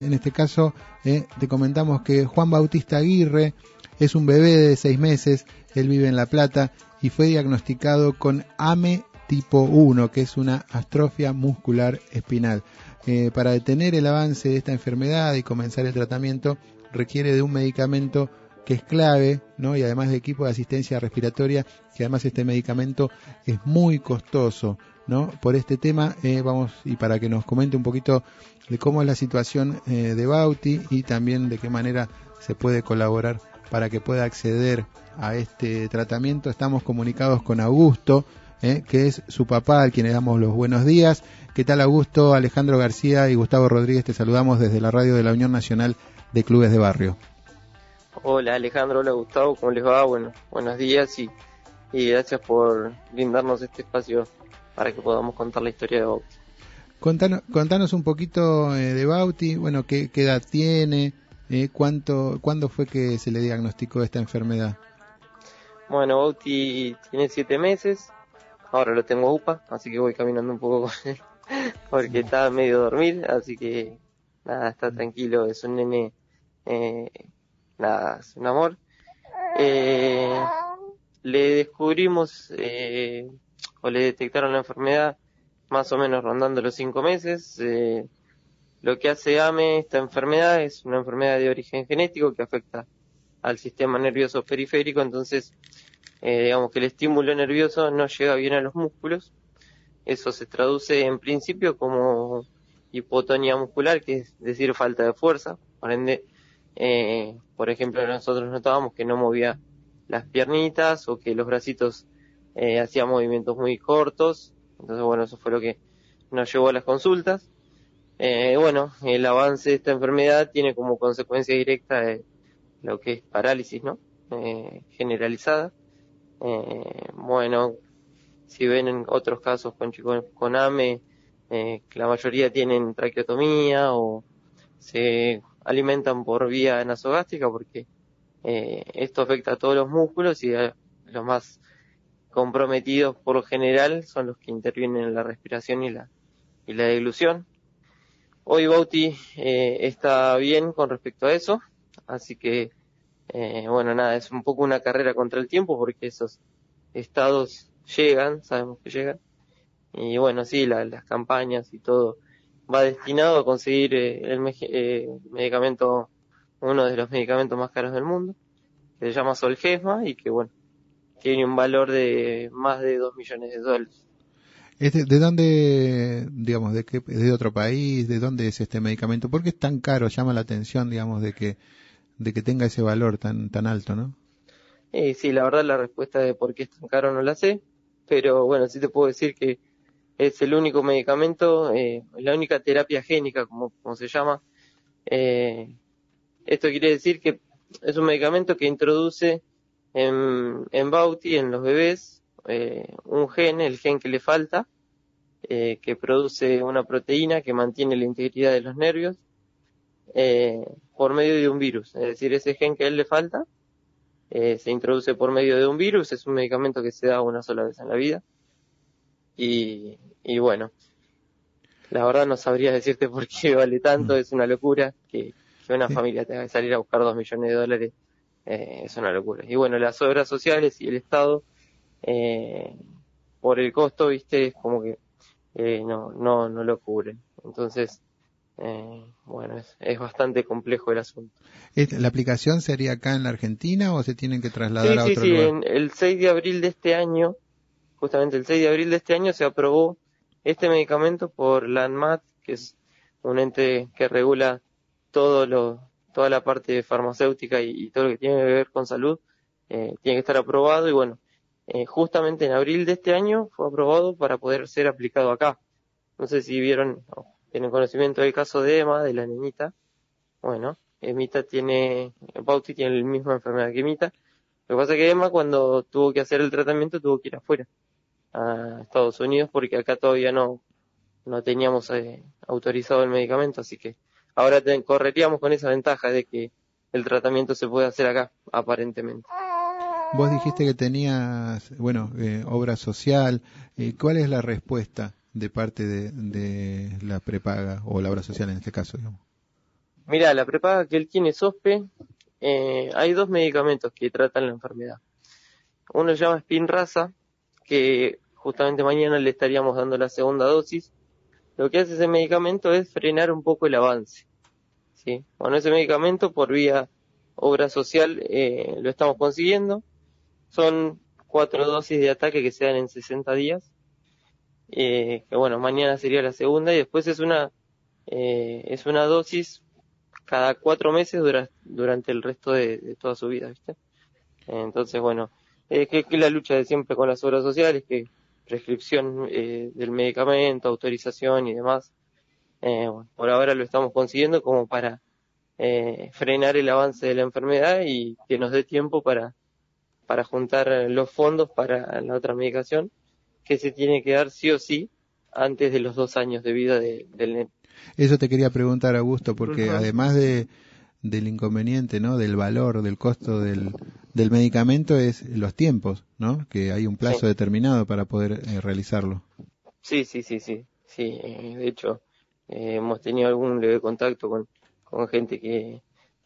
En este caso, eh, te comentamos que Juan Bautista Aguirre es un bebé de seis meses, él vive en La Plata y fue diagnosticado con AME tipo 1, que es una astrofia muscular espinal. Eh, para detener el avance de esta enfermedad y comenzar el tratamiento, requiere de un medicamento que es clave, ¿no? Y además de equipo de asistencia respiratoria, que además este medicamento es muy costoso, ¿no? Por este tema, eh, vamos, y para que nos comente un poquito de cómo es la situación eh, de Bauti y también de qué manera se puede colaborar para que pueda acceder a este tratamiento. Estamos comunicados con Augusto, eh, que es su papá, al quien le damos los buenos días. ¿Qué tal Augusto? Alejandro García y Gustavo Rodríguez te saludamos desde la radio de la Unión Nacional de Clubes de Barrio. Hola Alejandro, hola Gustavo, ¿cómo les va? Bueno, buenos días y, y gracias por brindarnos este espacio para que podamos contar la historia de Bauti. Contanos, un poquito eh, de Bauti, bueno, qué, edad tiene, eh, cuánto, cuándo fue que se le diagnosticó esta enfermedad. Bueno, Bauti tiene siete meses, ahora lo tengo UPA, así que voy caminando un poco con él, porque está medio dormir, así que nada, está tranquilo, es un nene, eh, nada, es un amor. Eh, le descubrimos eh, o le detectaron la enfermedad más o menos rondando los cinco meses. Eh, lo que hace AME, esta enfermedad, es una enfermedad de origen genético que afecta al sistema nervioso periférico, entonces eh, digamos que el estímulo nervioso no llega bien a los músculos. Eso se traduce en principio como hipotonía muscular, que es decir, falta de fuerza. Por ende, eh, por ejemplo, nosotros notábamos que no movía las piernitas o que los bracitos eh, hacía movimientos muy cortos entonces, bueno, eso fue lo que nos llevó a las consultas. Eh, bueno, el avance de esta enfermedad tiene como consecuencia directa eh, lo que es parálisis, ¿no? Eh, generalizada. Eh, bueno, si ven en otros casos con chicos con AME, la mayoría tienen traqueotomía o se alimentan por vía nasogástrica porque eh, esto afecta a todos los músculos y los más comprometidos por lo general son los que intervienen en la respiración y la, y la deglución. Hoy Bauti eh, está bien con respecto a eso, así que, eh, bueno, nada, es un poco una carrera contra el tiempo porque esos estados llegan, sabemos que llegan, y bueno, sí, las campañas y todo va destinado a conseguir eh, el eh, medicamento, uno de los medicamentos más caros del mundo, que se llama Solgesma y que, bueno, tiene un valor de más de 2 millones de dólares. Este, ¿De dónde, digamos, de qué, de otro país, de dónde es este medicamento? ¿Por qué es tan caro? Llama la atención, digamos, de que, de que tenga ese valor tan, tan alto, ¿no? Eh, sí, la verdad la respuesta de por qué es tan caro no la sé, pero bueno, sí te puedo decir que es el único medicamento, eh, la única terapia génica, como, como se llama. Eh, esto quiere decir que es un medicamento que introduce en, en Bauti, en los bebés, eh, un gen, el gen que le falta, eh, que produce una proteína que mantiene la integridad de los nervios, eh, por medio de un virus. Es decir, ese gen que a él le falta, eh, se introduce por medio de un virus, es un medicamento que se da una sola vez en la vida. Y, y bueno, la verdad no sabría decirte por qué vale tanto, mm. es una locura que, que una familia tenga que salir a buscar dos millones de dólares eh, es una locura. Y bueno, las obras sociales y el Estado, eh, por el costo, viste, es como que eh, no, no, no lo cubren. Entonces, eh, bueno, es, es, bastante complejo el asunto. ¿La aplicación sería acá en la Argentina o se tienen que trasladar sí, a otro sí, lugar? Sí, en el 6 de abril de este año, justamente el 6 de abril de este año se aprobó este medicamento por la ANMAT, que es un ente que regula todo lo, toda la parte farmacéutica y, todo lo que tiene que ver con salud eh, tiene que estar aprobado y bueno, eh, justamente en abril de este año fue aprobado para poder ser aplicado acá. No sé si vieron, o tienen conocimiento del caso de Emma, de la niñita. Bueno, Emita tiene, Bauti tiene la misma enfermedad que Emita. Lo que pasa es que Emma cuando tuvo que hacer el tratamiento tuvo que ir afuera, a Estados Unidos, porque acá todavía no, no teníamos eh, autorizado el medicamento, así que ahora te, correríamos con esa ventaja de que el tratamiento se puede hacer acá, aparentemente. Vos dijiste que tenías, bueno, eh, obra social. Eh, ¿Cuál es la respuesta de parte de, de, la prepaga o la obra social en este caso? Digamos? mira, la prepaga que él tiene SOSPE, eh, hay dos medicamentos que tratan la enfermedad. Uno se llama Spinraza, que justamente mañana le estaríamos dando la segunda dosis. Lo que hace ese medicamento es frenar un poco el avance. ¿sí? Bueno, ese medicamento por vía obra social eh, lo estamos consiguiendo. Son cuatro dosis de ataque que se dan en 60 días. Eh, que bueno, mañana sería la segunda y después es una, eh, es una dosis cada cuatro meses durante el resto de, toda su vida, ¿viste? Entonces, bueno, eh, que, que, la lucha de siempre con las obras sociales, que prescripción eh, del medicamento, autorización y demás. Eh, por ahora lo estamos consiguiendo como para eh, frenar el avance de la enfermedad y que nos dé tiempo para, para juntar los fondos para la otra medicación que se tiene que dar sí o sí antes de los dos años de vida del nene. Eso te quería preguntar, Augusto, porque además de, del inconveniente, ¿no? Del valor, del costo del, del medicamento es los tiempos, ¿no? Que hay un plazo determinado para poder eh, realizarlo. Sí, sí, sí, sí. Sí, eh, de hecho, eh, hemos tenido algún leve contacto con, con gente que,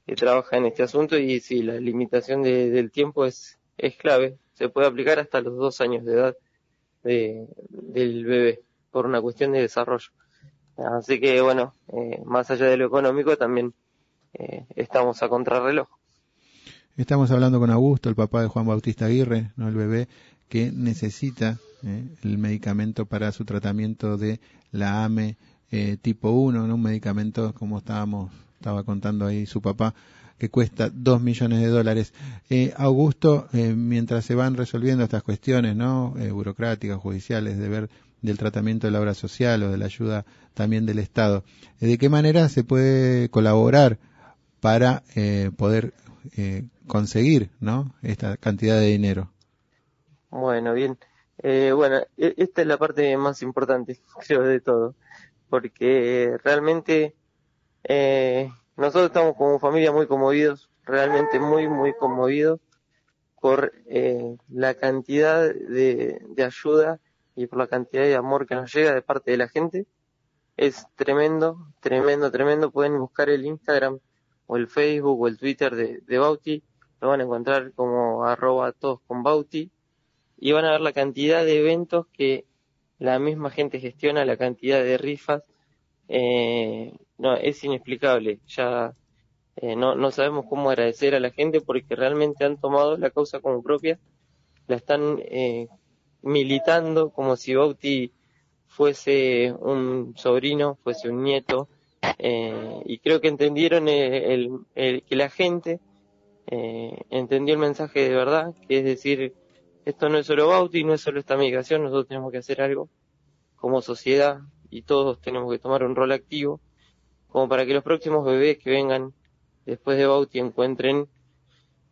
que, trabaja en este asunto y sí, la limitación de, del tiempo es, es clave. Se puede aplicar hasta los dos años de edad de, del bebé por una cuestión de desarrollo. Así que bueno, más allá de lo económico también eh, estamos a contrarreloj. Estamos hablando con Augusto, el papá de Juan Bautista Aguirre, no el bebé, que necesita eh, el medicamento para su tratamiento de la AME eh, tipo 1, un medicamento como estábamos estaba contando ahí su papá que cuesta dos millones de dólares. Augusto, mientras se van resolviendo estas cuestiones, ¿no? burocráticas, judiciales, de ver del tratamiento de la obra social o de la ayuda también del Estado, ¿de qué manera se puede colaborar para eh, poder eh, conseguir ¿no? esta cantidad de dinero. Bueno, bien. Eh, bueno, e, esta es la parte más importante, creo, de todo, porque realmente nosotros estamos como familia muy conmovidos, realmente muy, muy conmovidos por la cantidad de, de ayuda y por la cantidad de amor que nos llega de parte de la gente. Es tremendo, tremendo, tremendo. Pueden buscar el Instagram o el Facebook o el Twitter de, de Bauti, lo van a encontrar como arroba todos con Bauti. Y van a ver la cantidad de eventos que la misma gente gestiona, la cantidad de rifas, eh, no, es inexplicable, ya eh, no, no sabemos cómo agradecer a la gente porque realmente han tomado la causa como propia, la están eh, militando como si Bauti fuese un sobrino, fuese un nieto, eh, y creo que entendieron el, que la gente eh, entendió el mensaje de verdad, que es decir, esto no es solo Bauti, no es solo esta medicación, nosotros tenemos que hacer algo como sociedad y todos tenemos que tomar un rol activo, como para que los próximos bebés que vengan después de Bauti encuentren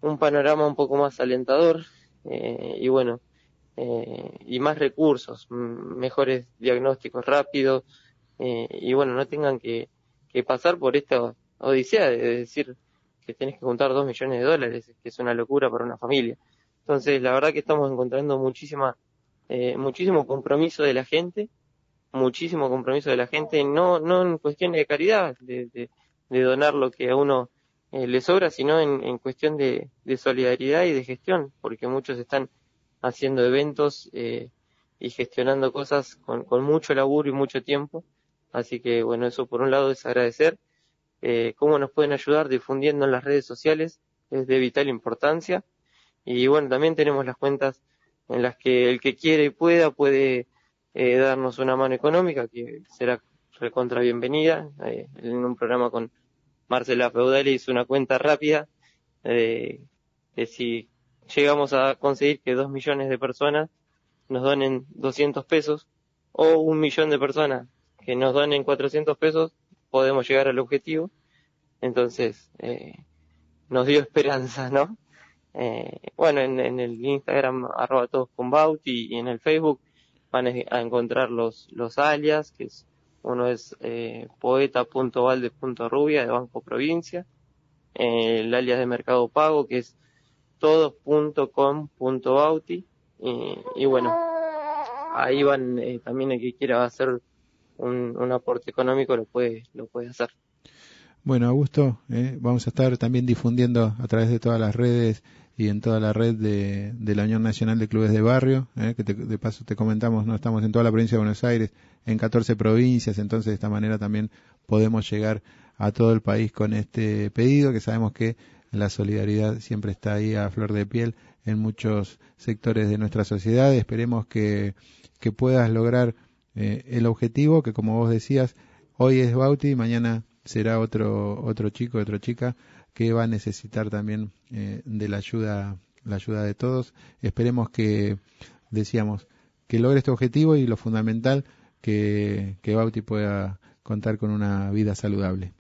un panorama un poco más alentador eh, y bueno, eh, y más recursos, mejores diagnósticos rápidos eh, y bueno, no tengan que, que pasar por esta odisea de decir que tenés que juntar dos millones de dólares, que es una locura para una familia. Entonces, la verdad que estamos encontrando muchísima, eh, muchísimo compromiso de la gente, muchísimo compromiso de la gente, no, no en cuestión de caridad, de, de, donar lo que a uno eh, le sobra, sino en, en cuestión de, de, solidaridad y de gestión, porque muchos están haciendo eventos eh, y gestionando cosas con, con mucho laburo y mucho tiempo Así que bueno, eso por un lado es agradecer. Eh, cómo nos pueden ayudar difundiendo en las redes sociales es de vital importancia. Y bueno, también tenemos las cuentas en las que el que quiere y pueda puede eh, darnos una mano económica, que será recontra bienvenida. Eh, en un programa con Marcela Feudale hizo una cuenta rápida de si llegamos a conseguir que dos millones de personas nos donen 200 pesos o un millón de personas que nos donen 400 pesos, podemos llegar al objetivo. Entonces, eh, nos dio esperanza, ¿no? Eh, bueno, en, el Instagram, arroba todos con Bauti, y en el Facebook van a encontrar los, los alias, que es, uno es eh, poeta.valde.rubia de Banco Provincia, eh, el alias de Mercado Pago, que es todos.com.bauti, y, y bueno, ahí van eh, también el que quiera hacer un, aporte económico lo puede, lo puede hacer. Bueno, Augusto, eh, vamos a estar también difundiendo a través de todas las redes y en toda la red de, la Unión Nacional de Clubes de Barrio, eh, que de paso te comentamos, no estamos en toda la provincia de Buenos Aires, en 14 provincias, entonces de esta manera también podemos llegar a todo el país con este pedido, que sabemos que la solidaridad siempre está ahí a flor de piel en muchos sectores de nuestra sociedad. Esperemos que, que puedas lograr eh, el objetivo, que como vos decías, hoy es Bauti, mañana será otro, otro chico, otra chica que va a necesitar también eh, de la ayuda, la ayuda de todos. Esperemos que, decíamos, que logre este objetivo y lo fundamental, que, que Bauti pueda contar con una vida saludable.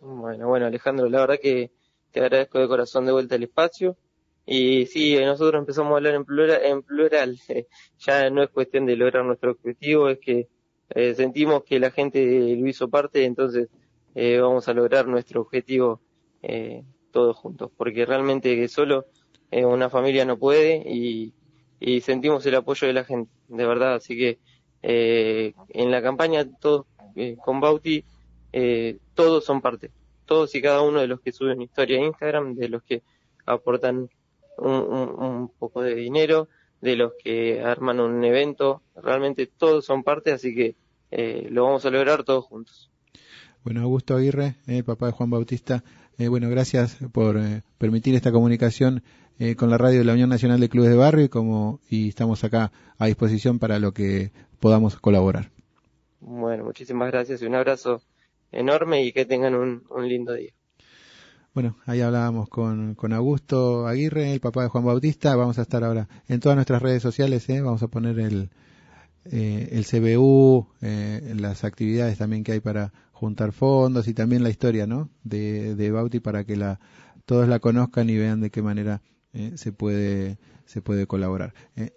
Bueno, bueno, Alejandro, la verdad que te agradezco de corazón de vuelta al espacio. Y sí, nosotros empezamos a hablar en plural, en plural. ya no es cuestión de lograr nuestro objetivo, es que eh, sentimos que la gente lo hizo parte, entonces eh, vamos a lograr nuestro objetivo eh, todos juntos, porque realmente solo eh, una familia no puede y, sentimos el apoyo de la gente, de verdad, así que en la campaña todos con Bauti todos son parte, todos y cada uno de los que suben historia a Instagram, de los que aportan un, un poco de dinero, de los que arman un evento, realmente todos son parte, así que lo vamos a lograr todos juntos. Bueno, Augusto Aguirre, eh, papá de Juan Bautista, eh, bueno, gracias por eh, permitir esta comunicación con la radio de la Unión Nacional de Clubes de Barrio y, como, y estamos acá a disposición para lo que podamos colaborar. Bueno, muchísimas gracias y un abrazo enorme y que tengan un, lindo día. Bueno, ahí hablábamos con, con, Augusto Aguirre, el papá de Juan Bautista. Vamos a estar ahora en todas nuestras redes sociales, vamos a poner el, el CBU, las actividades también que hay para juntar fondos y también la historia ¿no? de, de Bauti para que la, todos la conozcan y vean de qué manera eh, se, puede, se puede colaborar. Eh,